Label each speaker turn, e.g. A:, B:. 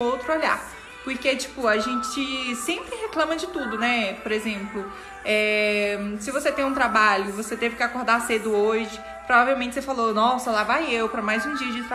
A: outro olhar. Porque, tipo, a gente sempre reclama de tudo, né? Por exemplo, é, se você tem um trabalho, você teve que acordar cedo hoje, provavelmente você falou, nossa, lá vai eu para mais um dia de trabalho.